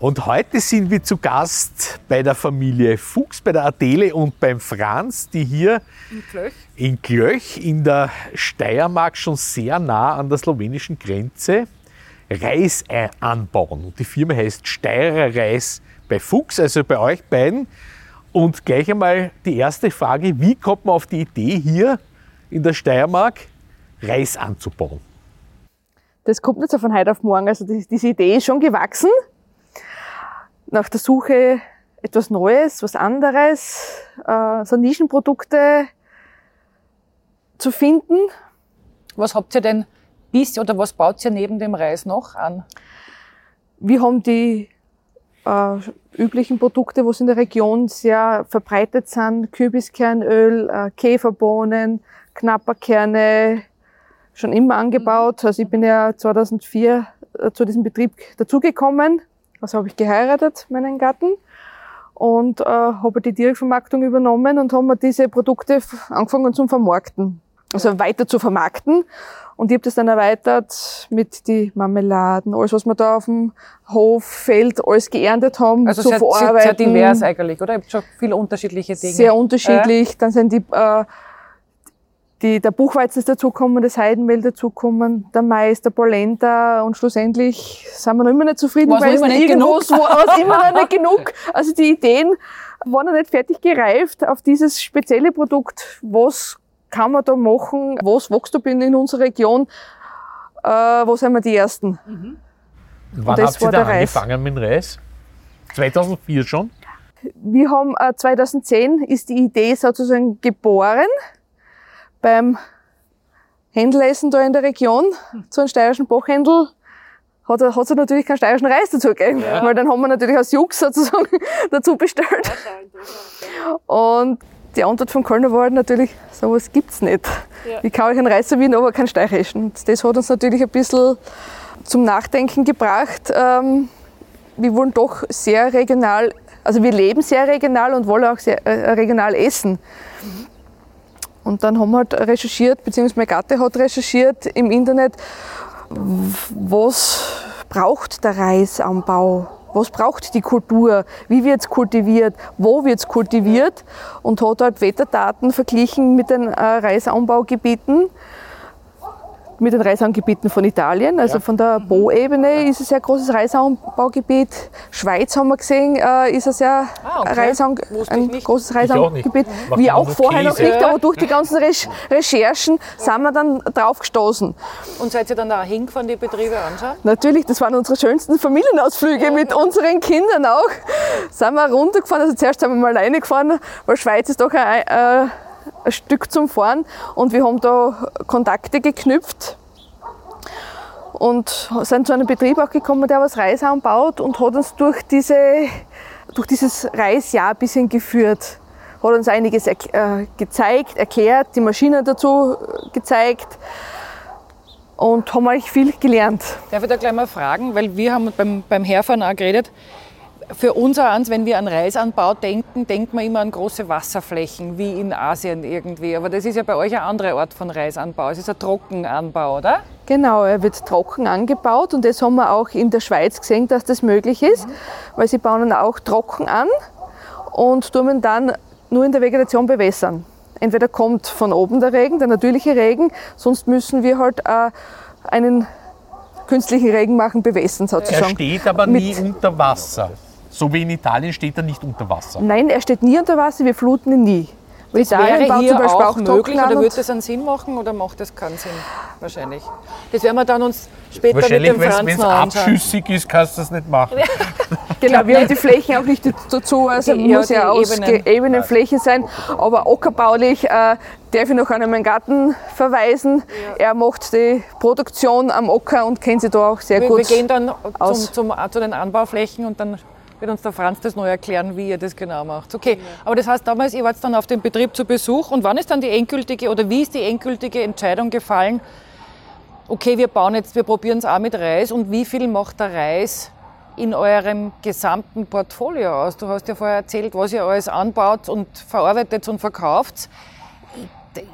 und heute sind wir zu Gast bei der Familie Fuchs, bei der Adele und beim Franz, die hier in Glöch. in in der Steiermark schon sehr nah an der slowenischen Grenze Reis anbauen. Und die Firma heißt Steirer Reis bei Fuchs, also bei euch beiden. Und gleich einmal die erste Frage, wie kommt man auf die Idee hier in der Steiermark Reis anzubauen? Das kommt nicht so von heute auf morgen. Also diese Idee ist schon gewachsen nach der Suche etwas Neues, was anderes, äh, so Nischenprodukte zu finden. Was habt ihr denn bis oder was baut ihr neben dem Reis noch an? Wir haben die äh, üblichen Produkte, wo es in der Region sehr verbreitet sind, Kürbiskernöl, äh, Käferbohnen, Knapperkerne, schon immer angebaut. Also ich bin ja 2004 äh, zu diesem Betrieb dazugekommen also habe ich geheiratet, meinen Gatten, und äh, habe die Direktvermarktung übernommen und haben wir diese Produkte angefangen zum Vermarkten. Also weiter zu vermarkten. Und ich habe das dann erweitert mit die Marmeladen, alles, was wir da auf dem Hof, Feld, alles geerntet haben, also zu sehr, verarbeiten. Sehr divers eigentlich, oder? Ihr habt schon viele unterschiedliche Dinge. Sehr unterschiedlich. Äh? Dann sind die äh, die, der Buchweizen ist dazugekommen, das Heidenmehl dazugekommen, der Mais, der Polenta und schlussendlich sind wir noch immer nicht zufrieden, weil es nicht genug war immer noch nicht genug. Also die Ideen waren noch nicht fertig gereift auf dieses spezielle Produkt. Was kann man da machen? Was wächst da in unserer Region? Äh, wo sind wir die Ersten? Mhm. Wann habt ihr da angefangen mit dem Reis? 2004 schon? Wir haben äh, 2010 ist die Idee sozusagen geboren beim Händleressen da in der Region, zu einem steirischen Bachhändel, hat er, hat er natürlich keinen steirischen Reis dazu gegeben, ja. weil dann haben wir natürlich aus Jux sozusagen dazu bestellt. Und die Antwort von Kölner war natürlich, sowas gibt's nicht. Ja. Wie kann ich einen Reis servieren, aber keinen steirischen? Und das hat uns natürlich ein bisschen zum Nachdenken gebracht. Ähm, wir wollen doch sehr regional, also wir leben sehr regional und wollen auch sehr äh, regional essen. Mhm. Und dann haben wir halt recherchiert, beziehungsweise mein Gatte hat recherchiert im Internet, was braucht der Reisanbau? Was braucht die Kultur? Wie wird es kultiviert? Wo wird es kultiviert? Und hat halt Wetterdaten verglichen mit den äh, Reisanbaugebieten mit den Reisangebieten von Italien. Also ja. von der Po-Ebene ist es ein sehr großes Reisanbaugebiet. Schweiz haben wir gesehen, äh, ist ein sehr ah, okay. Reisang, ein großes Reisanbaugebiet. Wie auch vorher noch nicht, aber durch die ganzen Re Recherchen sind wir dann drauf gestoßen. Und seid ihr dann da hingefahren, die Betriebe anschauen? Natürlich, das waren unsere schönsten Familienausflüge ja, mit unseren Kindern auch. Sind wir runtergefahren, also zuerst sind wir mal alleine gefahren, weil Schweiz ist doch ein, äh, ein Stück zum Fahren und wir haben da Kontakte geknüpft und sind zu einem Betrieb auch gekommen, der was Reis anbaut und hat uns durch, diese, durch dieses Reisjahr ein bisschen geführt. Hat uns einiges er, äh, gezeigt, erklärt, die Maschinen dazu gezeigt und haben eigentlich viel gelernt. Darf ich da gleich mal fragen, weil wir haben beim, beim Herfahren auch geredet, für uns eins, wenn wir an Reisanbau denken, denkt man immer an große Wasserflächen, wie in Asien irgendwie. Aber das ist ja bei euch ein anderer Ort von Reisanbau. Es ist ein Trockenanbau, oder? Genau, er wird trocken angebaut und das haben wir auch in der Schweiz gesehen, dass das möglich ist, mhm. weil sie bauen ihn auch trocken an und tun ihn dann nur in der Vegetation bewässern. Entweder kommt von oben der Regen, der natürliche Regen, sonst müssen wir halt äh, einen künstlichen Regen machen, bewässern sozusagen. Er steht aber nie unter Wasser. So wie in Italien steht er nicht unter Wasser. Nein, er steht nie unter Wasser, wir fluten ihn nie. Weil das Italien wäre hier auch, auch möglich oder würde das einen Sinn machen oder macht das keinen Sinn? Wahrscheinlich. Das werden wir dann uns später mit dem Franz Wenn es abschüssig ist, kannst du das nicht machen. Genau, wir haben die Flächen auch nicht dazu, also Die- ja, muss ja die ausgeebene Fläche sein. Aber ockerbaulich äh, darf ich noch an meinen Garten verweisen. Er macht die Produktion am Ocker und kennt sich da auch sehr Wir, gut. wir gehen dann aus. zum, zum, zu den Anbauflächen und dann wird uns der Franz das neu erklären, wie ihr das genau macht. Okay, aber das heißt damals, ihr wart dann auf dem Betrieb zu Besuch und wann ist dann die endgültige oder wie ist die endgültige Entscheidung gefallen? Okay, wir bauen jetzt, wir probieren es auch mit Reis und wie viel macht der Reis in eurem gesamten Portfolio aus? Du hast ja vorher erzählt, was ihr alles anbaut und verarbeitet und verkauft.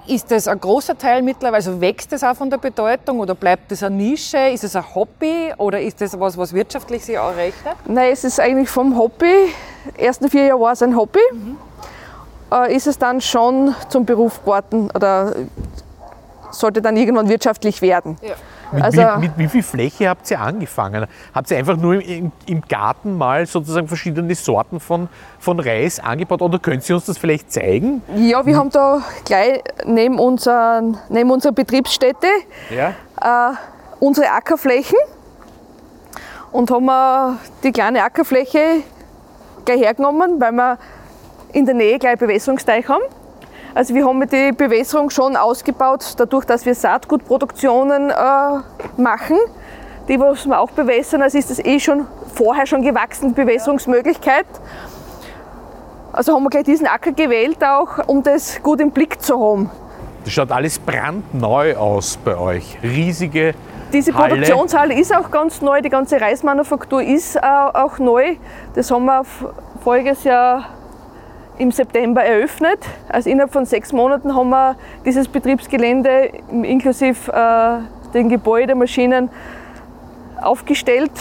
Ist das ein großer Teil mittlerweile? Also wächst das auch von der Bedeutung oder bleibt das eine Nische? Ist es ein Hobby oder ist das was, was wirtschaftlich sich auch rechnet? Nein, es ist eigentlich vom Hobby, ersten vier Jahre war es ein Hobby, äh, ist es dann schon zum Beruf geworden oder sollte dann irgendwann wirtschaftlich werden. Mit, Also- wie, mit wie viel Fläche habt ihr angefangen? Habt ihr einfach nur im, im Garten mal sozusagen verschiedene Sorten von, von Reis angebaut oder könnt ihr uns das vielleicht zeigen? Ja, wir haben da gleich neben, unseren, neben unserer Betriebsstätte Ja. äh, unsere Ackerflächen und haben wir die kleine Ackerfläche gleich hergenommen, weil wir in der Nähe gleich Bewässerungsteich haben. Also wir haben die Bewässerung schon ausgebaut, dadurch, dass wir Saatgutproduktionen äh, machen, die was wir auch bewässern. Also ist das eh schon vorher schon gewachsen, die Bewässerungsmöglichkeit. Also haben wir gleich diesen Acker gewählt auch, um das gut im Blick zu haben. Das schaut alles brandneu aus bei euch. Riesige Diese Halle. Produktionshalle ist auch ganz neu, die ganze Reismanufaktur ist äh, auch neu. Das haben wir voriges Jahr im September eröffnet. Also innerhalb von sechs Monaten haben wir dieses Betriebsgelände inklusive äh, den Gebäude, Maschinen aufgestellt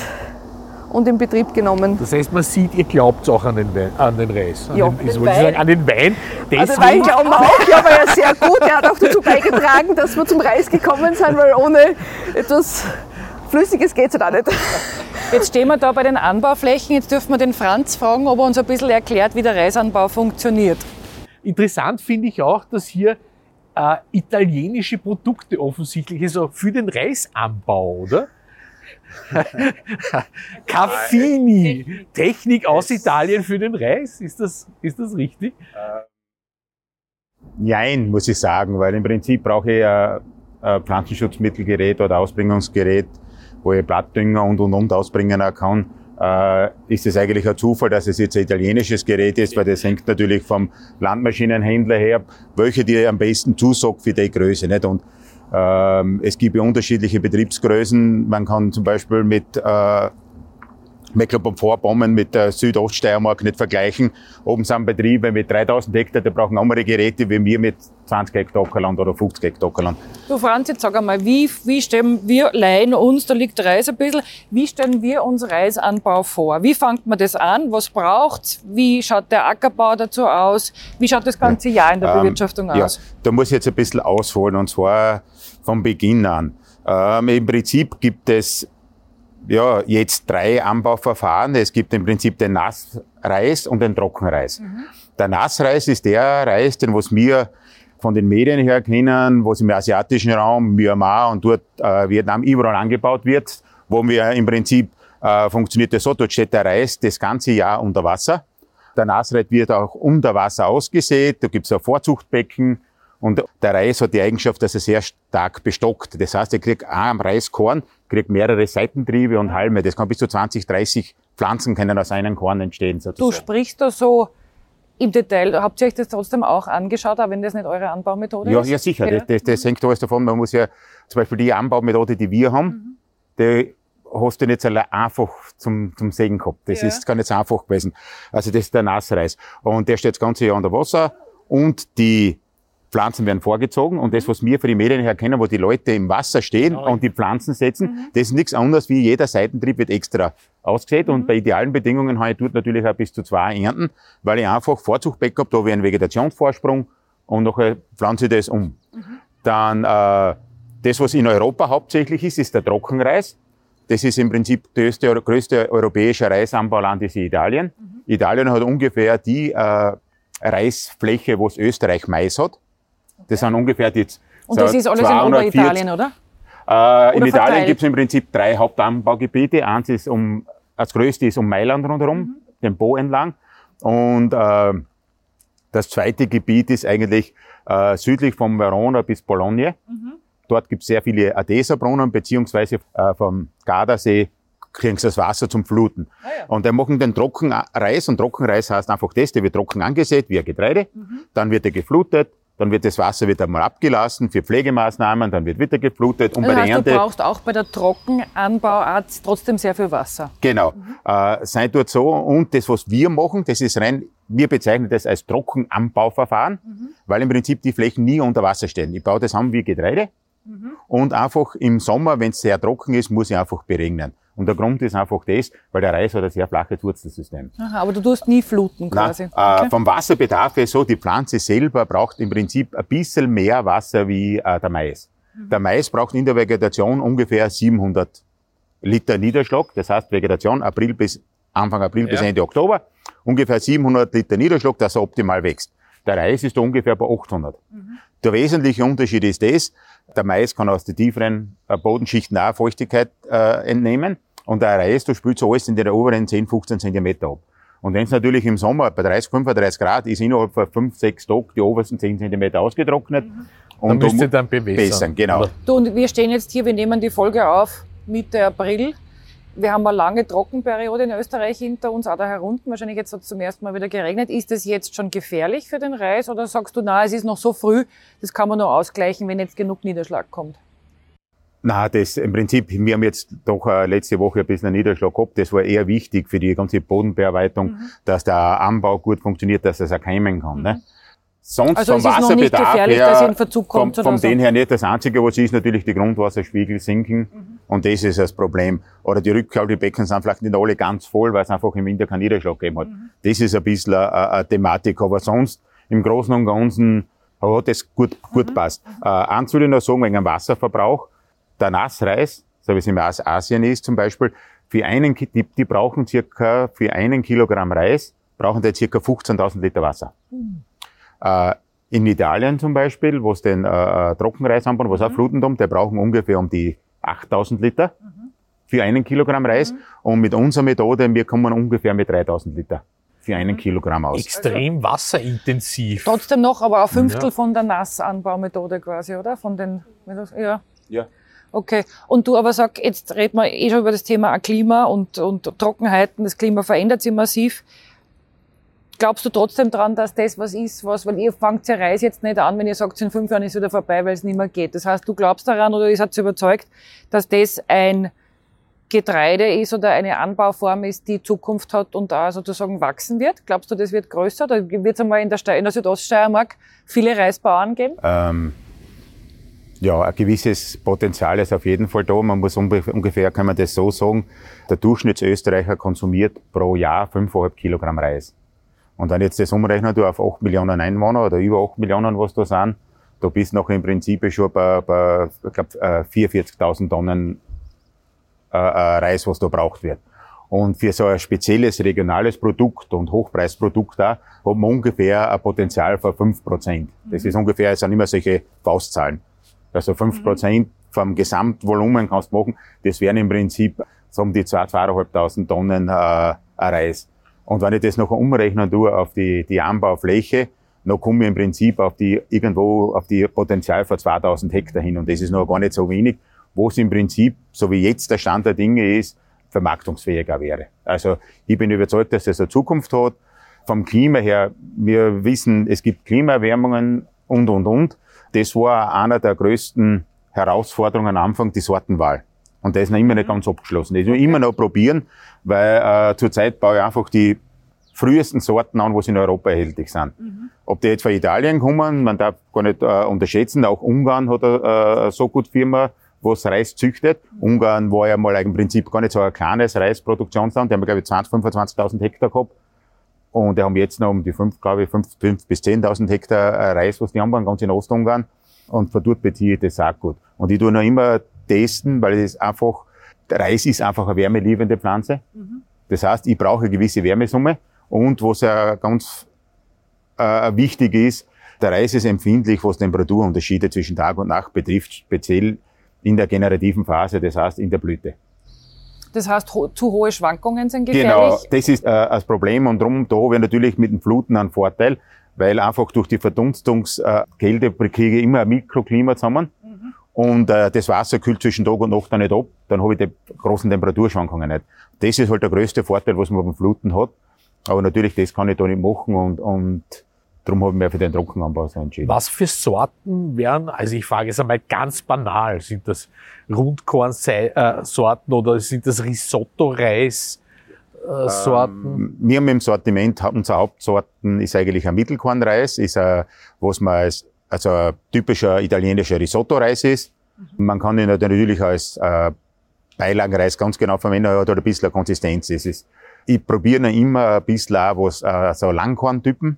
und in Betrieb genommen. Das heißt, man sieht, ihr glaubt auch an den, Wein, an den Reis. An Ja, den, den Wein. sagen, an den Wein. Also Deswegen, Wein glauben wir auch, ja, war ja sehr gut. Er hat auch dazu beigetragen, dass wir zum Reis gekommen sind, weil ohne etwas Flüssiges geht es halt auch nicht. Jetzt stehen wir da bei den Anbauflächen. Jetzt dürfen wir den Franz fragen, ob er uns ein bisschen erklärt, wie der Reisanbau funktioniert. Interessant finde ich auch, dass hier äh, italienische Produkte offensichtlich, also für den Reisanbau, oder? Caffini, Technik aus Italien für den Reis, ist das, ist das richtig? Nein, muss ich sagen, weil im Prinzip brauche ich ein, ein Pflanzenschutzmittelgerät oder Ausbringungsgerät, wo ich Blattdünger und und und ausbringen kann. Äh, ist es eigentlich ein Zufall, dass es jetzt ein italienisches Gerät ist, weil das hängt natürlich vom Landmaschinenhändler her, welche dir am besten zusagt für die Größe. Nicht? Und ähm, es gibt ja unterschiedliche Betriebsgrößen. Man kann zum Beispiel mit äh, Mecklenburg-Vorpommern mit der Südoststeiermark nicht vergleichen. Oben sind Betriebe mit 3000 Hektar, die brauchen andere Geräte wie wir mit 20 Hektar Ackerland oder 50 Hektar Ackerland. Du Franz, jetzt sag einmal, wie, wie stellen wir leihen uns, da liegt Reis ein bisschen, wie stellen wir uns Reisanbau vor? Wie fängt man das an? Was braucht's? Wie schaut der Ackerbau dazu aus? Wie schaut das ganze Jahr in der Ähm, Bewirtschaftung Ja, aus? da muss ich jetzt ein bisschen ausholen und zwar vom Beginn an. Ähm, Im Prinzip gibt es ja, jetzt drei Anbauverfahren. Es gibt im Prinzip den Nassreis und den Trockenreis. Der Nassreis ist der Reis, den was wir von den Medien her kennen, was im asiatischen Raum, Myanmar und dort äh, Vietnam überall angebaut wird, wo wir im Prinzip äh, funktioniert das so, dort steht der Reis das ganze Jahr unter Wasser. Der Nassreis wird auch unter Wasser ausgesät, da gibt es ein Vorzuchtbecken und der Reis hat die Eigenschaft, dass er sehr stark bestockt. Das heißt, er kriegt am Reiskorn, kriegt mehrere Seitentriebe und Halme. Das kann bis zu 20, 30 Pflanzen können aus einem Korn entstehen. Du Sozusagen. sprichst da so im Detail. Habt ihr euch das trotzdem auch angeschaut, auch wenn das nicht eure Anbaumethode Ja, ist? ja sicher. Ja. Das, das, das hängt alles davon. Man muss ja zum Beispiel die Anbaumethode, die wir haben, die hast du nicht einfach zum, zum Sägen gehabt. Das Ja. ist gar nicht so einfach gewesen. Also das ist der Nassreis. Und der steht das ganze Jahr unter Wasser und die Pflanzen werden vorgezogen und das, was wir für die Medien her kennen, wo die Leute im Wasser stehen und die Pflanzen setzen, das ist nichts anderes wie jeder Seitentrieb wird extra ausgesät und bei idealen Bedingungen habe ich dort natürlich auch bis zu zwei Ernten, weil ich einfach Vorzuchtbeck habe, da habe ich einen Vegetationsvorsprung und nachher pflanze ich das um. Dann äh, das, was in Europa hauptsächlich ist, ist der Trockenreis. Das ist im Prinzip das größte, größte europäische Reisanbauland ist Italien. Italien hat ungefähr die äh, Reisfläche, was Österreich Mais hat. Das sind ungefähr die Und das ist alles in 240 Oberitalien, oder? Äh, in Italien gibt es im Prinzip drei Hauptanbaugebiete. Eins ist um das größte ist um Mailand rundherum, mhm. den Po entlang. Und äh, das zweite Gebiet ist eigentlich äh, südlich von Verona bis Bologna. Mhm. Dort gibt es sehr viele Adesa-Brunnen, beziehungsweise äh, vom Gardasee kriegen sie das Wasser zum Fluten. Ah, ja. Und dann machen den Trockenreis, und Trockenreis heißt einfach das, der wird trocken angesät, wie ein Getreide, mhm. dann wird er geflutet, dann wird das Wasser wieder mal abgelassen für Pflegemaßnahmen, dann wird wieder geflutet. Und also bei der Ernte, du brauchst auch bei der Trockenanbauart trotzdem sehr viel Wasser. Genau. Mhm. Äh, sei dort so. Und das, was wir machen, das ist rein, wir bezeichnen das als Trockenanbauverfahren, mhm. weil im Prinzip die Flächen nie unter Wasser stehen. Ich baue das an wie Getreide. Mhm. Und einfach im Sommer, wenn es sehr trocken ist, muss ich einfach beregnen. Und der Grund ist einfach das, weil der Reis hat ein sehr flaches Wurzelsystem. Aha, aber du tust nie fluten quasi. Nein, äh, okay. vom Wasserbedarf ist so, die Pflanze selber braucht im Prinzip ein bisschen mehr Wasser wie äh, der Mais. Mhm. Der Mais braucht in der Vegetation ungefähr 700 Liter Niederschlag. Das heißt Vegetation April bis Anfang April ja. bis Ende Oktober. Ungefähr 700 Liter Niederschlag, dass er optimal wächst. Der Reis ist ungefähr bei 800. Mhm. Der wesentliche Unterschied ist das, der Mais kann aus den tieferen äh, Bodenschichten auch Feuchtigkeit äh, entnehmen. Und der Reis, du spülst alles in den oberen 10, 15 Zentimeter ab. Und wenn es natürlich im Sommer bei 30, 35 Grad ist, innerhalb von 5, 6 Tagen die obersten 10 Zentimeter ausgetrocknet. Mhm. Und dann müsst ihr dann bewässern. genau. Du, und wir stehen jetzt hier, wir nehmen die Folge auf Mitte April. Wir haben eine lange Trockenperiode in Österreich hinter uns, auch da herunten. Wahrscheinlich jetzt hat es zum ersten Mal wieder geregnet. Ist das jetzt schon gefährlich für den Reis oder sagst du, na, es ist noch so früh, das kann man nur ausgleichen, wenn jetzt genug Niederschlag kommt? Na, das im Prinzip, wir haben jetzt doch äh, letzte Woche ein bisschen einen Niederschlag gehabt. Das war eher wichtig für die ganze Bodenbearbeitung, mhm. dass der Anbau gut funktioniert, dass es auch keimen kann. Ne? Mhm. Ne? Sonst also vom Wasserbedarf her, vom, vom den her nicht. Das Einzige, was ist, natürlich die Grundwasserspiegel sinken. Mhm. Und das ist das Problem. Oder die Rückhaltebecken sind vielleicht nicht alle ganz voll, weil es einfach im Winter keinen Niederschlag gegeben hat. Mhm. Das ist ein bisschen eine, eine, Thematik. Aber sonst, im Großen und Ganzen, hat das gut, gut mhm. passt. Äh, eins will ich noch sagen, wegen dem Wasserverbrauch. Der Nassreis, so wie es im Asien ist zum Beispiel, für einen, die, die brauchen circa, für einen Kilogramm Reis, brauchen die circa 15.000 Liter Wasser. Mhm. Äh, in Italien zum Beispiel, wo es den äh, äh, Trockenreis anbauen, was mhm. auch Fluten der brauchen ungefähr um die 8000 Liter mhm. für einen Kilogramm Reis. Mhm. Und mit unserer Methode, wir kommen ungefähr mit 3000 Liter für einen mhm. Kilogramm aus. Extrem wasserintensiv. Trotzdem noch, aber ein Fünftel ja. von der Nassanbaumethode quasi, oder? Von den, ja. Ja. Okay. Und du aber sag, jetzt reden wir eh schon über das Thema Klima und, und Trockenheiten. Das Klima verändert sich massiv glaubst du trotzdem dran, dass das was ist, was, weil ihr fangt ja Reis jetzt nicht an, wenn ihr sagt, in fünf Jahren ist wieder vorbei, weil es nicht mehr geht. Das heißt, du glaubst daran oder ihr seid überzeugt, dass das ein Getreide ist oder eine Anbauform ist, die Zukunft hat und da sozusagen wachsen wird? Glaubst du, das wird größer oder wird es einmal in der, Ste in der Südoststeiermark viele Reisbauern geben? Ähm, ja, ein gewisses Potenzial ist auf jeden Fall da. Man muss ungefähr, kann man das so sagen, der Durchschnittsösterreicher konsumiert pro Jahr 5,5 Kilogramm Reis. Und wenn jetzt das umrechnen, du auf 8 Millionen Einwohner oder über 8 Millionen, was da sind, da bist du noch im Prinzip schon bei, bei ich glaube, 44.000 Tonnen äh, äh, Reis, was da braucht wird. Und für so ein spezielles regionales Produkt und Hochpreisprodukt da, hat man ungefähr ein Potenzial von 5%. Das ist ungefähr, es sind immer solche Faustzahlen. Also 5% mhm. vom Gesamtvolumen kannst du machen. Das wären im Prinzip so um die 2.000, 2.500 Tonnen äh, Reis. Und wenn ich das noch umrechnen tue auf die, die Anbaufläche, dann komme ich im Prinzip auf die, irgendwo auf die Potenzial von 2000 Hektar hin. Und das ist noch gar nicht so wenig, wo es im Prinzip, so wie jetzt der Stand der Dinge ist, vermarktungsfähiger wäre. Also ich bin überzeugt, dass das eine Zukunft hat. Vom Klima her, wir wissen, es gibt Klimaerwärmungen und, und, und. Das war einer der größten Herausforderungen am Anfang, die Sortenwahl. Und das ist noch immer nicht ganz abgeschlossen. Das muss immer noch probieren, weil äh, zurzeit baue ich einfach die frühesten Sorten an, was in Europa erhältlich sind. Mhm. Ob die jetzt von Italien kommen, man darf gar nicht äh, unterschätzen, auch Ungarn hat eine äh, so gut Firma, was Reis züchtet. Mhm. Ungarn war ja mal im Prinzip gar nicht so ein kleines Reisproduktionsland. Die haben, glaube ich, 20, 25.000 Hektar gehabt. Und die haben jetzt noch um die 5, glaube ich, 5, 5 bis 10.000 Hektar äh, Reis, was die anbauen, ganz in Ostungarn. Und von dort beziehe ich das auch gut. Und ich tue noch immer testen, weil es einfach, der Reis ist einfach eine wärmeliebende Pflanze. Mhm. Das heißt, ich brauche eine gewisse Wärmesumme. Und was ja ganz äh, wichtig ist, der Reis ist empfindlich, was Temperaturunterschiede zwischen Tag und Nacht betrifft, speziell in der generativen Phase, das heißt in der Blüte. Das heißt, ho zu hohe Schwankungen sind Genau, gefährlich. das ist äh, das Problem und darum, da habe ich natürlich mit dem Fluten einen Vorteil, weil einfach durch die Verdunstungskälte kriege ich immer ein Mikroklima zusammen und äh, das Wasser kühlt zwischen Tag und Nacht dann nicht ab, dann habe ich die großen Temperaturschwankungen nicht. Das ist halt der größte Vorteil, was man beim Fluten hat. Aber natürlich, das kann ich da nicht machen und, und darum habe ich mich für den Trockenanbau entschieden. Was für Sorten wären, also ich frage es einmal ganz banal, sind das Rundkornsorten oder sind das Risotto-Reis-Sorten? Wir haben im Sortiment, unsere Hauptsorten ist eigentlich ein Mittelkornreis, ist ein, was man als, also ein typischer italienischer Risotto-Reis ist. Man kann ihn natürlich als äh, Beilagenreis ganz genau verwenden, er hat halt ein bisschen Konsistenz. Es ist, ich probiere ihn immer ein bisschen auch was, äh, so Langkorntypen.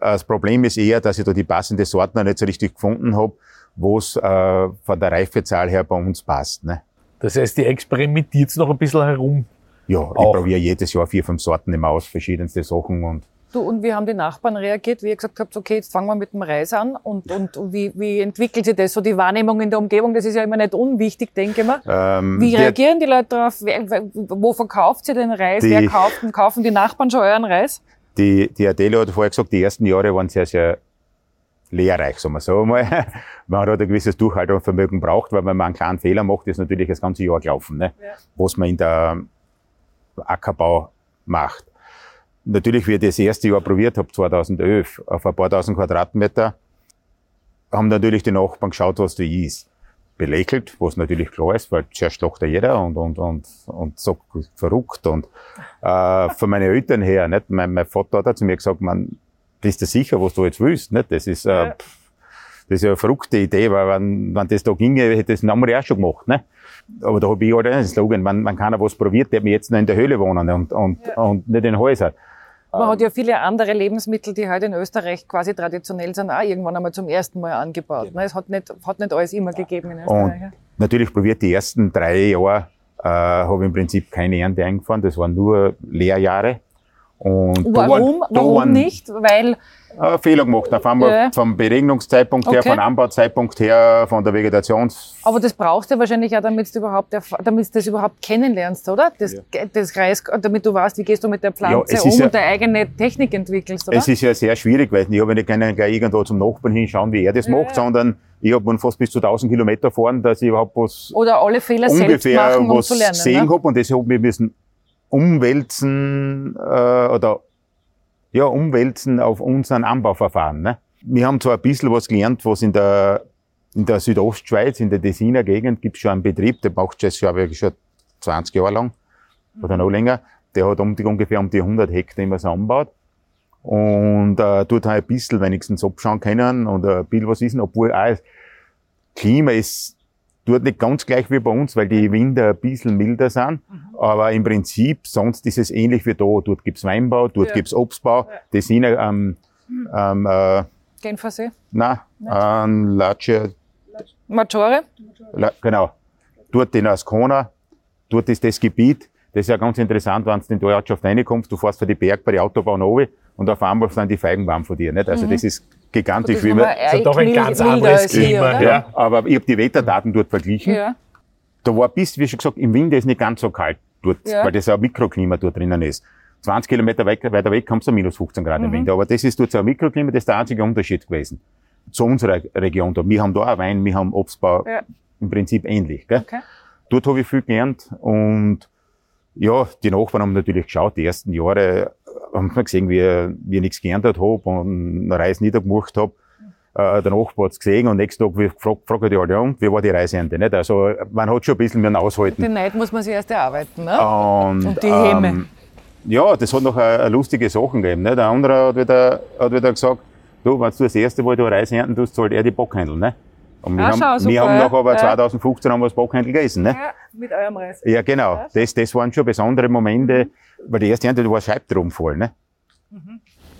Das Problem ist eher, dass ich da die passende Sorten noch nicht so richtig gefunden habe, wo es äh, von der Reifezahl her bei uns passt. Ne? Das heißt, die experimentiert noch ein bisschen herum. Ja, Auch. ich probiere jedes Jahr vier, fünf Sorten immer aus, verschiedenste Sachen und Du, und wie haben die Nachbarn reagiert, wie ihr gesagt habt, okay, jetzt fangen wir mit dem Reis an und, und wie, wie entwickelt sich das, so die Wahrnehmung in der Umgebung, das ist ja immer nicht unwichtig, denke ich mir. ähm, Wie reagieren die Leute darauf? Wo verkauft ihr den Reis? Die- Wer kauft und kaufen die Nachbarn schon euren Reis? Die, die Adele hat vorher gesagt, die ersten Jahre waren sehr, sehr lehrreich, sagen wir so einmal. Man hat halt ein gewisses Durchhaltungsvermögen braucht, weil wenn man einen kleinen Fehler macht, ist natürlich das ganze Jahr gelaufen, ne? Ja. was man in der Ackerbau macht. Natürlich, wie ich das erste Jahr probiert habe, 2011, auf ein paar tausend Quadratmeter, haben natürlich die Nachbarn geschaut, was da ist. Belächelt, was natürlich klar ist, weil zuerst lacht ja jeder und, und, und, und sagt, verrückt. Und äh, von meinen Eltern her, nicht? Mein, mein Vater hat zu mir gesagt, man, bist du sicher, was du jetzt willst? Nicht? Das ist, äh, Ja. das ist ja eine verrückte Idee, weil wenn, wenn das da ginge, hätte das wir auch schon gemacht. Ne? Aber da habe ich halt einen Slogan, wenn, wenn keiner was probiert, der mir jetzt noch in der Höhle wohnen und, und, und nicht in Häusern. Man hat ja viele andere Lebensmittel, die heute in Österreich quasi traditionell sind, auch irgendwann einmal zum ersten Mal angebaut. Ne? Es hat nicht, hat nicht alles immer gegeben in Und Österreich. ja. natürlich probiert die ersten drei Jahre, äh, habe ich im Prinzip keine Ernte eingefahren, das waren nur Lehrjahre. Und da Warum? waren- da Warum waren, nicht? Weil Fehler gemacht. Auf einmal Ja. vom Beregnungszeitpunkt her, Okay. vom Anbauzeitpunkt her, von der Vegetations... Aber das brauchst du wahrscheinlich auch, damit du überhaupt, damit du das überhaupt kennenlernst, oder? Das, das Reis, damit du weißt, wie gehst du mit der Pflanze es um ja- und deine eigene Technik entwickelst, oder? Es ist ja sehr schwierig, weil ich habe nicht können gleich irgendwo zum Nachbarn hinschauen, wie er das macht, sondern ich habe fast bis zu 1000 Kilometer fahren, dass ich überhaupt was oder alle Fehler selbst ungefähr machen, um was zu lernen. sehen Ne? hab und das habe ich müssen umwälzen äh, oder ja umwälzen auf unseren Anbauverfahren. Ne? Wir haben zwar ein bisschen was gelernt, was in der in der Südostschweiz, in der Tessiner Gegend, gibt es schon einen Betrieb, der macht das glaube ich, schon 20 Jahre lang oder noch länger. Der hat um die, ungefähr um die 100 Hektar immer so anbaut. Und äh, tut halt ein bisschen wenigstens abschauen können und ein bisschen was wissen, obwohl auch Klima ist dort nicht ganz gleich wie bei uns, weil die Winter ein bisschen milder sind. Aber im Prinzip, sonst ist es ähnlich wie da. Dort gibt's Weinbau, dort Ja. gibt's Obstbau. Das sind ähm, ähm, äh, Genfersee. na, ähm, Latsche, Maggiore. La, genau. Dort in Ascona, dort ist das Gebiet. Das ist ja ganz interessant, wenn du in die Ortschaft reinkommst, du fährst für die Berg bei die Autobahn runter und auf einmal sind die Feigenbaum von dir. Nicht? Also das ist gigantisch. Das wie ist man, nochmal ist doch ein ganz anderes als hier, Klima, oder? ja, aber ich habe die Wetterdaten dort verglichen. Ja. Da war bis, wie schon gesagt, im Winter ist nicht ganz so kalt dort, Ja. weil das ja ein Mikroklima dort drinnen ist. 20 Kilometer weit, weiter weg kommst du minus 15 Grad Mhm. im Winter. Aber das ist dort so ein Mikrokklima, das ist der einzige Unterschied gewesen. Zu unserer Region da. Wir haben da auch Wein, wir haben Obstbau, Ja. im Prinzip ähnlich. Gell? Okay. Dort habe ich viel gelernt und ja, die Nachbarn haben natürlich geschaut, die ersten Jahre haben wir gesehen, wie, wie ich nichts geerntet habe und eine Reise niedergemacht habe. Äh, der Nachbar hat's gesehen und nächsten Tag fragt die alle, und wie war die Reiseernte? Nicht? Also man hat schon ein bisschen mehr aushalten. Den Neid muss man sich erst erarbeiten. Ne? Und, Und die Häme. ja, das hat noch eine, eine lustige Sachen gegeben. Ne? Der andere hat wieder, hat wieder gesagt, du, wenn du das erste Mal da Reis ernten tust, zahlt er die Bockhändel. Ne? Und wir, Ah, haben, schau, super, wir haben ja. nach aber Ja. 2015 haben wir das Bockhändel gegessen. Ne? Ja, mit eurem Reis. Ja, genau. Das, das waren schon besondere Momente, weil die erste Ernte, da war Scheibtraum voll. Ne?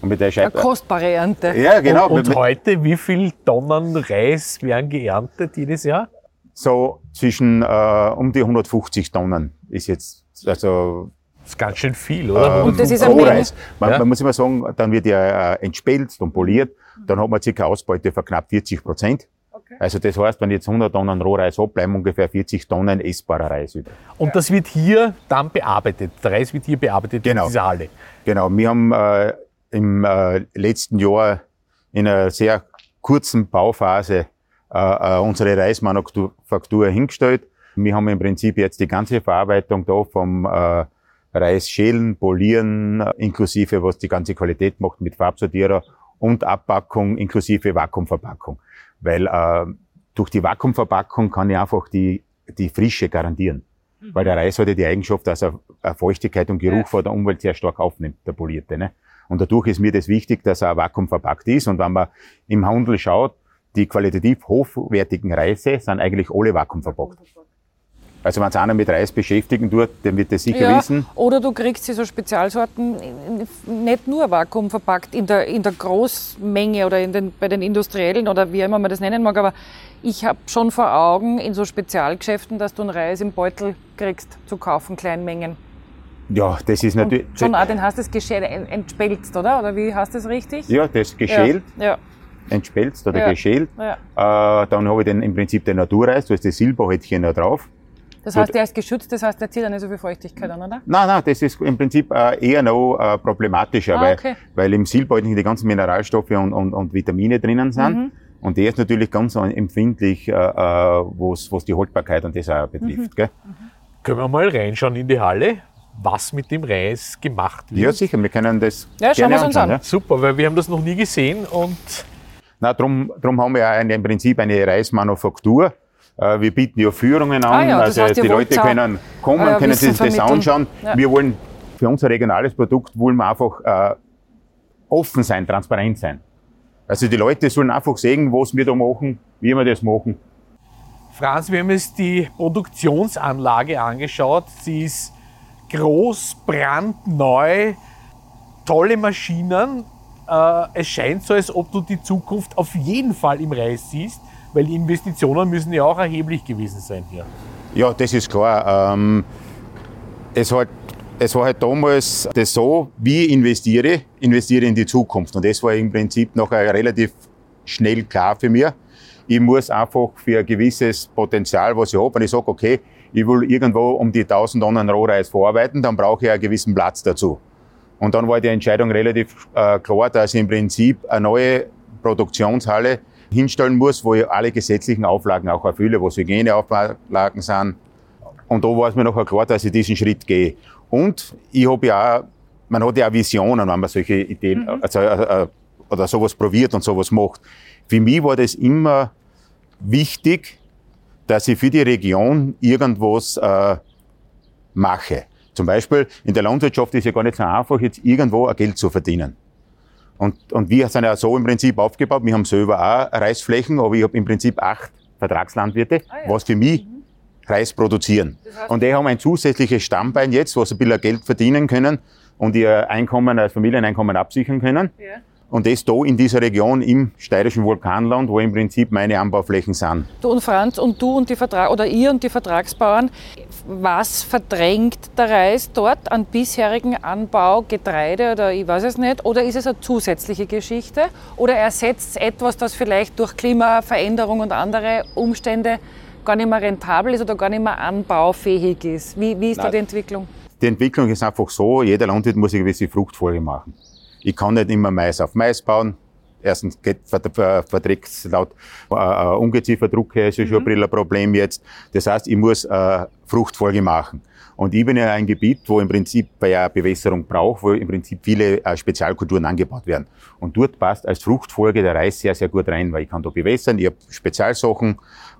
Und mit der Eine Scheibe. kostbare Ernte. Ja, genau. Und, mit, und heute, wie viel Tonnen Reis werden geerntet jedes Jahr? so zwischen äh, um die 150 Tonnen ist jetzt, also Das ist ganz schön viel, oder? Und das ist ein Rohreis. Man, Ja. man muss immer sagen, dann wird ja äh, entspelzt und poliert. Dann hat man circa Ausbeute von knapp 40 Prozent. Also das heißt, wenn jetzt 100 Tonnen Rohreis ab, bleiben ungefähr 40 Tonnen essbarer Reis über. Und das wird hier dann bearbeitet. Der Reis wird hier bearbeitet Genau. in dieser Halle. Genau, wir haben äh, im äh, letzten Jahr in einer sehr kurzen Bauphase äh, äh, unsere Reismanufaktur hingestellt. Wir haben im Prinzip jetzt die ganze Verarbeitung da vom äh, Reis schälen, polieren, inklusive was die ganze Qualität macht mit Farbsortierer und Abpackung inklusive Vakuumverpackung. Weil äh, durch die Vakuumverpackung kann ich einfach die, die Frische garantieren. Weil der Reis hat ja die Eigenschaft, dass er Feuchtigkeit und Geruch Ja. von der Umwelt sehr stark aufnimmt, der polierte. Ne? Und dadurch ist mir das wichtig, dass er vakuumverpackt ist. Und wenn man im Handel schaut, die qualitativ hochwertigen Reise sind eigentlich alle vakuumverpackt. Also wenn es einer mit Reis beschäftigen tut, dann wird das sicher Ja, wissen. oder du kriegst sie so Spezialsorten nicht nur Vakuum verpackt in der, in der Großmenge oder in den, bei den Industriellen oder wie immer man das nennen mag, aber ich habe schon vor Augen in so Spezialgeschäften, dass du einen Reis im Beutel kriegst zu kaufen, Kleinmengen. Ja, das ist natürlich. Schon auch, den hast du geschält, entspelzt, oder? Oder wie hast du das richtig? Ja, das geschält, Ja. entspelzt oder Ja. geschält. ja. Äh, dann habe ich den, im Prinzip den Naturreis, da ist das Silberhäutchen noch drauf. Das heißt, der ist geschützt, das heißt, der zieht auch nicht so viel Feuchtigkeit an, oder? Nein, nein, das ist im Prinzip äh, eher noch äh, problematischer, Ah, weil, okay. weil im Silbeutel die ganzen Mineralstoffe und, und, und Vitamine drinnen sind. Mhm. Und der ist natürlich ganz empfindlich, äh, was, die Haltbarkeit und das auch Mhm. betrifft. Gell? Können wir mal reinschauen in die Halle, was mit dem Reis gemacht wird? Ja, sicher, wir können das Ja, schauen gerne wir's uns anschauen. an. Ja. Super, weil wir haben das noch nie gesehen und Na, drum, drum haben wir ja eine, im Prinzip eine Reismanufaktur. Äh, wir bieten ja Führungen an, Ah ja, also heißt, die Leute können kommen, äh, können sich das vermitteln. anschauen. Ja. Wir wollen für unser regionales Produkt wollen wir einfach äh, offen sein, transparent sein. Also die Leute sollen einfach sehen, was wir da machen, wie wir das machen. Franz, wir haben jetzt die Produktionsanlage angeschaut. Sie ist groß, brandneu, tolle Maschinen. Äh, es scheint so, als ob du die Zukunft auf jeden Fall im Reis siehst, weil die Investitionen müssen ja auch erheblich gewesen sein hier. Ja, das ist klar. Ähm, es, hat, es war halt damals das so, wie ich investiere, investiere in die Zukunft. Und das war im Prinzip nachher relativ schnell klar für mich. Ich muss einfach für ein gewisses Potenzial, was ich habe, wenn ich sage, okay, ich will irgendwo um die 1000 Tonnen Rohreis verarbeiten, dann brauche ich einen gewissen Platz dazu. Und dann war die Entscheidung relativ äh, klar, dass ich im Prinzip eine neue Produktionshalle hinstellen muss, wo ich alle gesetzlichen Auflagen auch erfülle, was Hygieneauflagen sind. Und da war es mir nachher klar, dass ich diesen Schritt gehe. Und ich habe ja auch, man hat ja auch Visionen, wenn man solche Ideen, also, äh, äh, oder sowas probiert und sowas macht. Für mich war das immer wichtig, dass ich für die Region irgendwas äh, mache. Zum Beispiel in der Landwirtschaft ist ja gar nicht so einfach, jetzt irgendwo ein Geld zu verdienen. Und, und wir sind ja so im Prinzip aufgebaut. Wir haben selber auch Reisflächen, aber ich habe im Prinzip acht Vertragslandwirte, was für mich Reis produzieren. Und die haben ein zusätzliches Stammbein jetzt, wo sie ein bisschen Geld verdienen können und ihr Einkommen als Familieneinkommen absichern können. Und das da in dieser Region im steirischen Vulkanland, wo im Prinzip meine Anbauflächen sind. Du und Franz und du und die Vertrag oder ihr und die Vertragsbauern, was verdrängt der Reis dort an bisherigen Anbau, Getreide oder ich weiß es nicht? Oder ist es eine zusätzliche Geschichte? Oder ersetzt es etwas, das vielleicht durch Klimaveränderung und andere Umstände gar nicht mehr rentabel ist oder gar nicht mehr anbaufähig ist? Wie, wie ist da Nein. die Entwicklung? Die Entwicklung ist einfach so, jeder Landwirt muss eine gewisse Fruchtfolge machen. Ich kann nicht immer Mais auf Mais bauen. Erstens geht, verträgt es laut äh, äh, Ungezieferdruck her, ist ja schon ein bisschen ein Problem jetzt. Das heißt, ich muss äh, Fruchtfolge machen. Und ich bin ja ein Gebiet, wo im Prinzip bei Bewässerung braucht, wo im Prinzip viele äh, Spezialkulturen angebaut werden. Und dort passt als Fruchtfolge der Reis sehr, sehr gut rein, weil ich kann da bewässern, ich habe Spezialsachen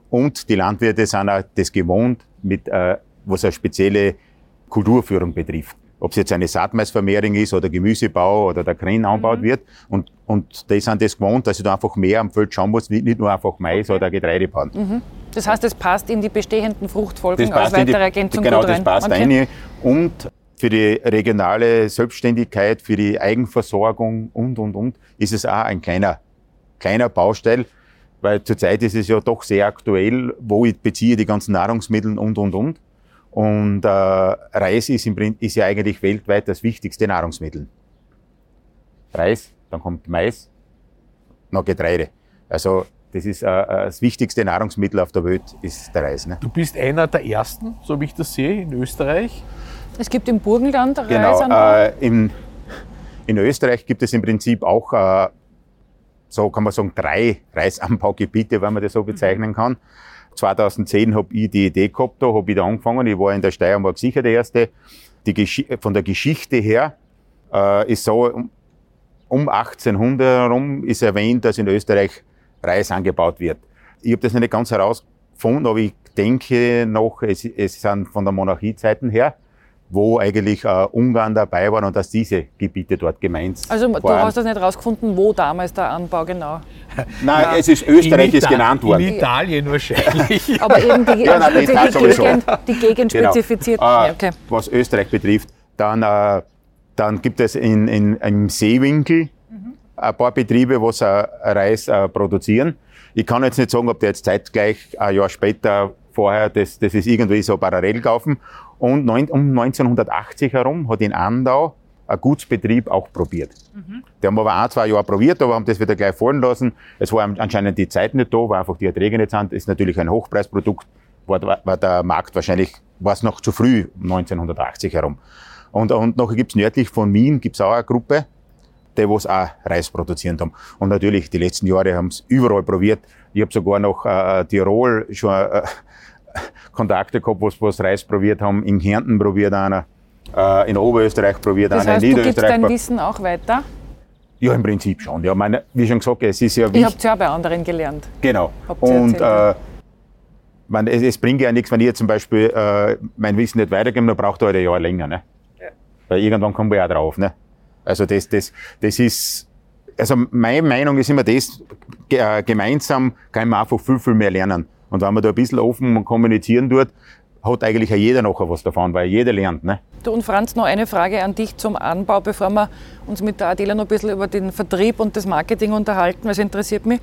und die Landwirte sind auch das gewohnt, mit, äh, was eine spezielle Kulturführung betrifft. Ob es jetzt eine Saatmaisvermehrung ist oder Gemüsebau oder der Kren anbaut wird. Und, und die sind das gewohnt, dass ich da einfach mehr am Feld schauen muss, nicht nicht nur einfach Mais oder Getreide bauen. Das heißt, es passt in die bestehenden Fruchtfolgen als in die- weitere Ergänzung Genau, das rein. passt Okay. rein. Und für die regionale Selbstständigkeit, für die Eigenversorgung und, und, und, ist es auch ein kleiner, kleiner Baustein, weil zurzeit ist es ja doch sehr aktuell, wo ich beziehe die ganzen Nahrungsmittel und, und, und. Und äh, Reis ist, im, ist ja eigentlich weltweit das wichtigste Nahrungsmittel. Reis, dann kommt Mais, noch Getreide. Also Das ist äh, das wichtigste Nahrungsmittel auf der Welt, ist der Reis. Ne? Du bist einer der ersten, so wie ich das sehe, in Österreich. Es gibt im Burgenland Genau. Reisanbau. Äh, in, in Österreich gibt es im Prinzip auch, äh, so kann man sagen, drei Reisanbaugebiete, wenn man das so bezeichnen kann. 2010 habe ich die Idee gehabt, da habe ich da angefangen. Ich war in der Steiermark sicher der Erste. Die von der Geschichte her äh, ist so, um, um 1800 herum ist erwähnt, dass in Österreich Reis angebaut wird. Ich habe das nicht ganz herausgefunden, aber ich denke noch, es, es sind von der Monarchiezeiten her, wo eigentlich äh, Ungarn dabei war und dass diese Gebiete dort gemeint Also du waren. hast das nicht rausgefunden, wo damals der Anbau genau. Nein, es ist Österreich ist genannt worden. In Italien wahrscheinlich. Aber eben die, Ja, nein, also die die. Gegend, die Gegend Genau. spezifiziert. Äh, Ja, okay. Was Österreich betrifft, dann, äh, dann gibt es in, in, im Seewinkel ein paar Betriebe, was äh, Reis äh, produzieren. Ich kann jetzt nicht sagen, ob der jetzt zeitgleich ein Jahr später vorher, das, das ist irgendwie so parallel gelaufen. Und neun, um 1980 herum hat in Andau ein Gutsbetrieb auch probiert. Die haben aber ein, zwei Jahre probiert, aber haben das wieder gleich fallen lassen. Es war anscheinend die Zeit nicht da, weil einfach die Erträge nicht sind. Ist natürlich ein Hochpreisprodukt, war, war der Markt wahrscheinlich, war es noch zu früh, 1980 herum. Und, und nachher gibt's nördlich von Wien gibt's auch eine Gruppe, die was auch Reis produziert haben. Und natürlich, die letzten Jahre haben's überall probiert. Ich habe sogar noch äh, Tirol schon äh, Kontakte gehabt, was, was Reis probiert haben. In Kärnten probiert einer, äh, in Oberösterreich probiert Das einer, heißt, in du gibst Niederösterreich. dein Wissen auch weiter. ja, im Prinzip schon. Ja, meine, wie schon gesagt, es ist ja Ich wichtig. habe es ja auch bei anderen gelernt. Genau. Ihr Und ja. äh, man, es, es bringt ja nichts, wenn ich jetzt zum Beispiel äh, mein Wissen nicht weitergebe, dann braucht er halt ein Jahr länger. Ne? Weil irgendwann kommen wir ja drauf. Ne? Also das, das, das ist, also meine Meinung ist immer das, äh, gemeinsam kann man einfach viel, viel mehr lernen. Und wenn man da ein bisschen offen und kommunizieren tut, hat eigentlich auch jeder nachher was davon, weil jeder lernt. Ne? Du und Franz, noch eine Frage an dich zum Anbau, bevor wir uns mit der Adela noch ein bisschen über den Vertrieb und das Marketing unterhalten, weil es interessiert mich.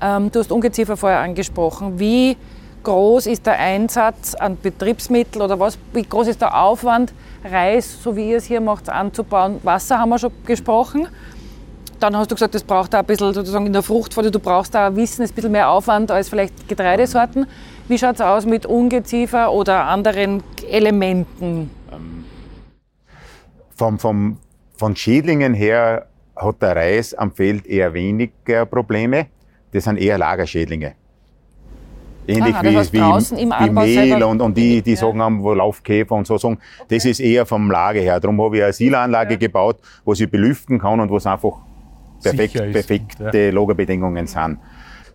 Ähm, du hast Ungeziefer vorher angesprochen. Wie groß ist der Einsatz an Betriebsmitteln oder was, wie groß ist der Aufwand, Reis, so wie ihr es hier macht, anzubauen? Wasser haben wir schon gesprochen. Dann hast du gesagt, das braucht auch ein bisschen sozusagen in der Fruchtfolge, du brauchst da Wissen, ist ein bisschen mehr Aufwand als vielleicht Getreidesorten. Wie schaut es aus mit Ungeziefer oder anderen Elementen? vom, vom, von Schädlingen her hat der Reis am Feld eher weniger Probleme. Das sind eher Lagerschädlinge. Ähnlich Aha, das wie, heißt wie, im wie Mehl und, und die, die ja. Sachen haben, wo Laufkäfer und so sagen. Das ist eher vom Lager her. Darum habe ich eine Silanlage gebaut, wo sie belüften kann und wo es einfach perfekt, ist. perfekte Lagerbedingungen sind.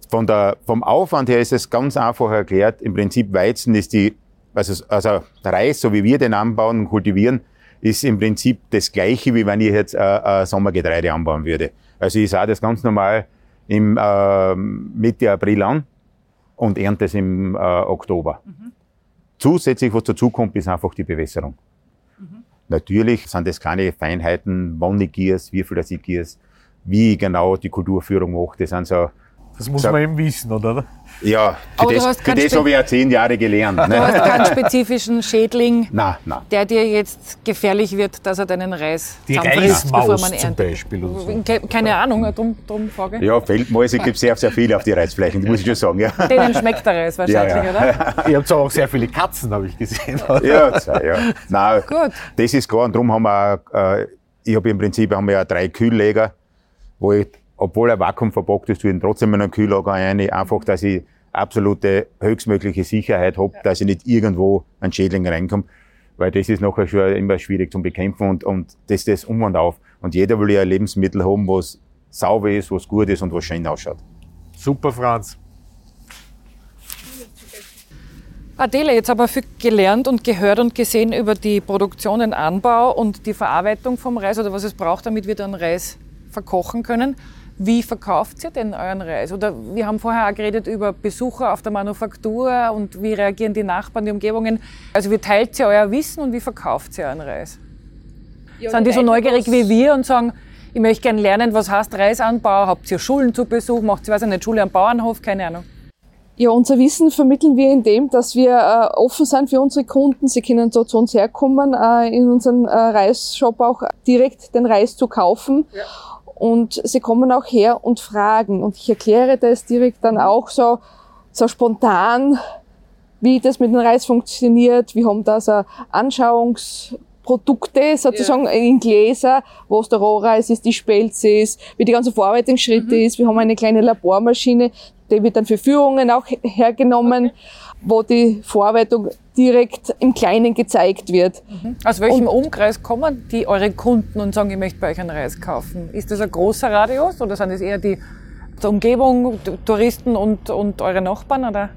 Von der, vom Aufwand her ist es ganz einfach erklärt. Im Prinzip Weizen ist die, also, also Reis, so wie wir den anbauen und kultivieren, ist im Prinzip das Gleiche, wie wenn ich jetzt äh, äh, Sommergetreide anbauen würde. Also ich sah das ganz normal im äh, Mitte April an und ernte es im äh, Oktober. Zusätzlich, was dazukommt, ist einfach die Bewässerung. Natürlich sind das kleine Feinheiten, wann ich gieß, wie viel das ich gieß, wie genau die Kulturführung mache. Das sind so, Das muss So. man eben wissen, oder? ja, für Aber du das, für das habe ich ja zehn Jahre gelernt. Du hast Ne? keinen spezifischen Schädling, na, na. der dir jetzt gefährlich wird, dass er deinen Reis Die Reismaus bevor man zum erntet. Beispiel oder so. Ke- Keine Ahnung, drum, drum frage ich. Ja, Feldmäuse gibt sehr, sehr viele auf die Reisflächen, das muss ich schon sagen. Ja, Denen schmeckt der Reis wahrscheinlich, Ja, ja. oder? Ihr habt auch sehr viele Katzen, habe ich gesehen. ja, so, ja. Nein, Gut. das ist klar und darum haben wir, auch, äh, ich habe im Prinzip haben wir ja drei Kühlleger, wo ich, obwohl er Vakuum verpackt ist, tue ich ihn trotzdem in einen Kühllager rein, einfach, dass ich absolute höchstmögliche Sicherheit habe, dass ich nicht irgendwo ein Schädling reinkommt, weil das ist nachher schon immer schwierig zum Bekämpfen und, und das ist das um und auf. Und jeder will ja ein Lebensmittel haben, was sauber ist, was gut ist und was schön ausschaut. Super, Franz. Adele, jetzt haben wir viel gelernt und gehört und gesehen über die Produktion, den Anbau und die Verarbeitung vom Reis oder was es braucht, damit wir dann Reis verkochen können. Wie verkauft ihr denn euren Reis? Oder wir haben vorher auch geredet über Besucher auf der Manufaktur und wie reagieren die Nachbarn, die Umgebungen. Also wie teilt ihr euer Wissen und wie verkauft ihr euren Reis? Sind die so neugierig wie wir und sagen, ich möchte gerne lernen, was heißt Reisanbau? Habt ihr Schulen zu Besuch? Macht ihr, weiß ich nicht, Schule am Bauernhof? Keine Ahnung. Ja, unser Wissen vermitteln wir in dem, dass wir äh, offen sind für unsere Kunden. Sie können dort zu uns herkommen, äh, in unseren äh, Reisshop auch direkt den Reis zu kaufen. Und sie kommen auch her und fragen. Und ich erkläre das direkt dann auch so, so spontan, wie das mit dem Reis funktioniert. Wir haben da so Anschauungsprodukte sozusagen ja. in Gläser, wo es der Rohreis ist, die Spelze ist, wie die ganzen Verarbeitungsschritte mhm. ist. Wir haben eine kleine Labormaschine, die wird dann für Führungen auch hergenommen, okay. Wo die Verarbeitung direkt im Kleinen gezeigt wird. Mhm. Aus welchem und, Umkreis kommen die eure Kunden und sagen, ich möchte bei euch einen Reis kaufen? Ist das ein großer Radius oder sind das eher die, die Umgebung, die Touristen und, und eure Nachbarn? Oder?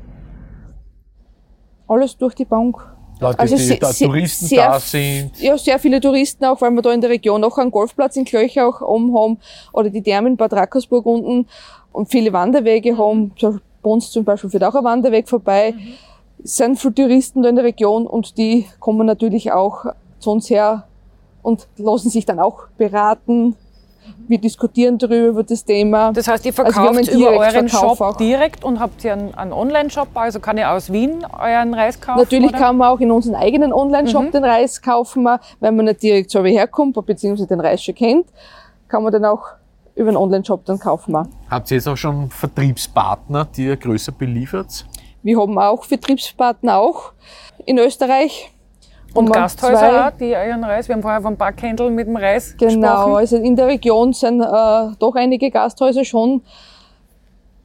Alles durch die Bank. Leute, also die da Touristen sehr, da sind. Ja, sehr viele Touristen auch, weil wir da in der Region auch einen Golfplatz in Klöchach oben haben oder die Thermen in Bad Rackersburg unten und viele Wanderwege haben. Bei uns zum Beispiel führt auch ein Wanderweg vorbei. Mhm. Es sind viele Touristen da in der Region und die kommen natürlich auch zu uns her und lassen sich dann auch beraten. Wir diskutieren darüber, über das Thema. Das heißt, ihr also verkauft also über euren Shop auch. direkt und habt ihr einen, einen Online-Shop? Also kann ich aus Wien euren Reis kaufen? Natürlich oder? kann man auch in unseren eigenen Online-Shop mhm. den Reis kaufen. Wenn man nicht direkt so wie herkommt, beziehungsweise den Reis schon kennt, kann man dann auch über einen Online-Shop dann kaufen. Wir. Habt ihr jetzt auch schon Vertriebspartner, die ihr größer beliefert? Wir haben auch Vertriebspartner auch in Österreich. Und Gasthäuser auch, die ihren Reis, wir haben vorher vom Backhändel mit dem Reis Genau, gesprochen. also in der Region sind äh, doch einige Gasthäuser schon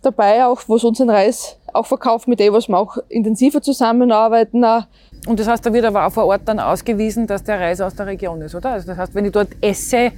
dabei, auch wo sie unseren Reis auch verkaufen, mit denen was wir auch intensiver zusammenarbeiten. Und das heißt, da wird aber auch vor Ort dann ausgewiesen, dass der Reis aus der Region ist, oder? Also das heißt, wenn ich dort esse,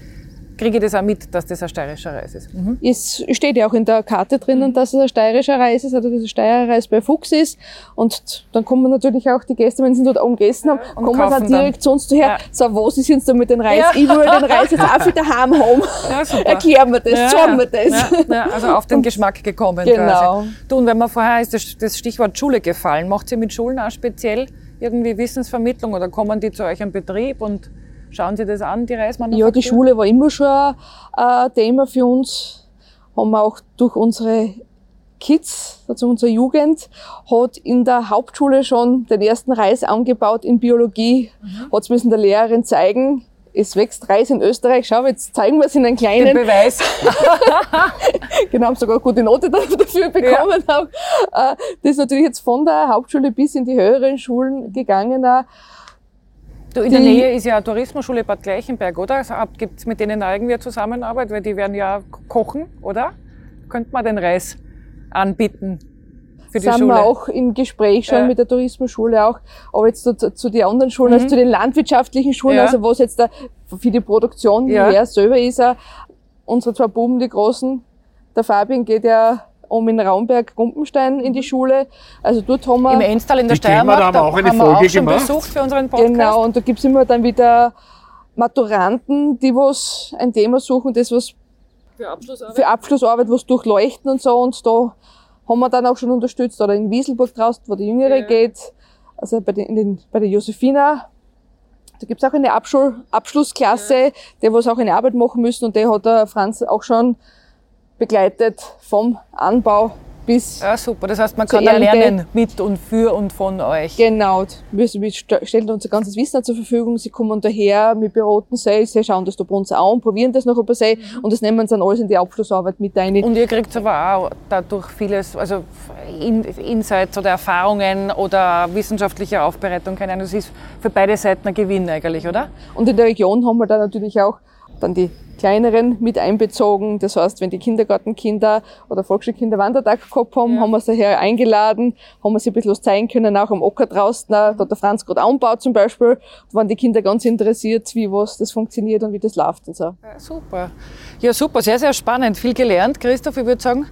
kriege ich das auch mit, dass das ein steirischer Reis ist. Mhm. Es steht ja auch in der Karte drinnen, mhm. dass es ein steirischer Reis ist, also dass es Steirer Reis bei Fuchs ist. Und dann kommen natürlich auch die Gäste, wenn sie dort oben gegessen haben, und kommen dann direkt dann. zu uns her. Ja. So, wo sie sind da mit dem Reis? Ja. Ich will den Reis jetzt auch wieder heim haben. Ja, Erklären wir das, sagen wir das. Also auf den Geschmack gekommen. Genau. Quasi. Du, und wenn man vorher ist das, das Stichwort Schule gefallen, macht sie mit Schulen auch speziell irgendwie Wissensvermittlung oder kommen die zu euch im Betrieb und Schauen Sie das an, die Reismanufaktur? Ja, die Schule war immer schon ein Thema für uns. Haben wir auch durch unsere Kids, also unsere Jugend, hat in der Hauptschule schon den ersten Reis angebaut in Biologie. Mhm. Hat es müssen der Lehrerin zeigen. Es wächst Reis in Österreich. Schau, jetzt zeigen wir es in einem kleinen. Den Beweis. genau, haben sogar gute Note dafür bekommen. Ja. Äh, das ist natürlich jetzt von der Hauptschule bis in die höheren Schulen gegangen. Du, in der Nähe ist ja Tourismusschule Bad Gleichenberg, oder? Also, Gibt es mit denen irgendwie Zusammenarbeit? Weil die werden ja kochen, oder? Könnte man den Reis anbieten für die sind Schule? wir auch im Gespräch schon ja. mit der Tourismusschule auch. Aber jetzt zu, zu den anderen Schulen, also mhm. also zu den landwirtschaftlichen Schulen, ja. also was jetzt da für die Produktion, ja. wer selber ist, er, unsere zwei Buben, die Großen, der Fabian geht ja um in Raumberg-Gumpenstein in die Schule. Also dort haben wir... Im Enstal in der Steiermark, da haben wir auch eine haben Folge wir auch schon gemacht. besucht für unseren Podcast. Genau, und da gibt's immer dann wieder Maturanten, die was ein Thema suchen, das was für Abschlussarbeit, für Abschlussarbeit was durchleuchten und so. Und da haben wir dann auch schon unterstützt. Oder in Wieselburg draußen, wo die Jüngere ja. geht. Also bei, den, den, bei der Josephina. Da gibt's auch eine Abschul Abschlussklasse, ja. die was auch eine Arbeit machen müssen. Und der hat der Franz auch schon begleitet vom Anbau bis. Ja, super. Das heißt, man kann ja lernen mit und für und von euch. Genau. Wir, wir stellen unser ganzes Wissen zur Verfügung. Sie kommen daher, wir beraten sie, sie schauen das da bei uns an, probieren das noch über sie mhm. und das nehmen sie dann alles in die Abschlussarbeit mit ein. Und ihr kriegt aber auch dadurch vieles, also Insights oder Erfahrungen oder wissenschaftliche Aufbereitung, keine Ahnung. Das ist für beide Seiten ein Gewinn eigentlich, oder? Und in der Region haben wir da natürlich auch dann die kleineren mit einbezogen. Das heißt, wenn die Kindergartenkinder oder Volksschulkinder Wandertag gehabt haben, ja. haben wir sie hier eingeladen, haben wir sie ein bisschen was zeigen können, auch am Ocker draußen. Da hat der Franz gerade anbaut zum Beispiel. Waren die Kinder ganz interessiert, wie was das funktioniert und wie das läuft und so. Ja, super. Ja, super. Sehr, sehr spannend. Viel gelernt. Christoph, ich würde sagen,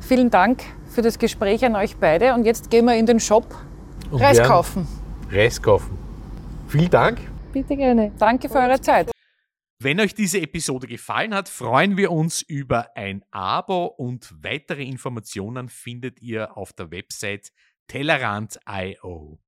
vielen Dank für das Gespräch an euch beide. Und jetzt gehen wir in den Shop und Reis kaufen. Reis kaufen. Vielen Dank. Bitte gerne. Danke für eure Zeit. Wenn euch diese Episode gefallen hat, freuen wir uns über ein Abo und weitere Informationen findet ihr auf der Website tellerant.io.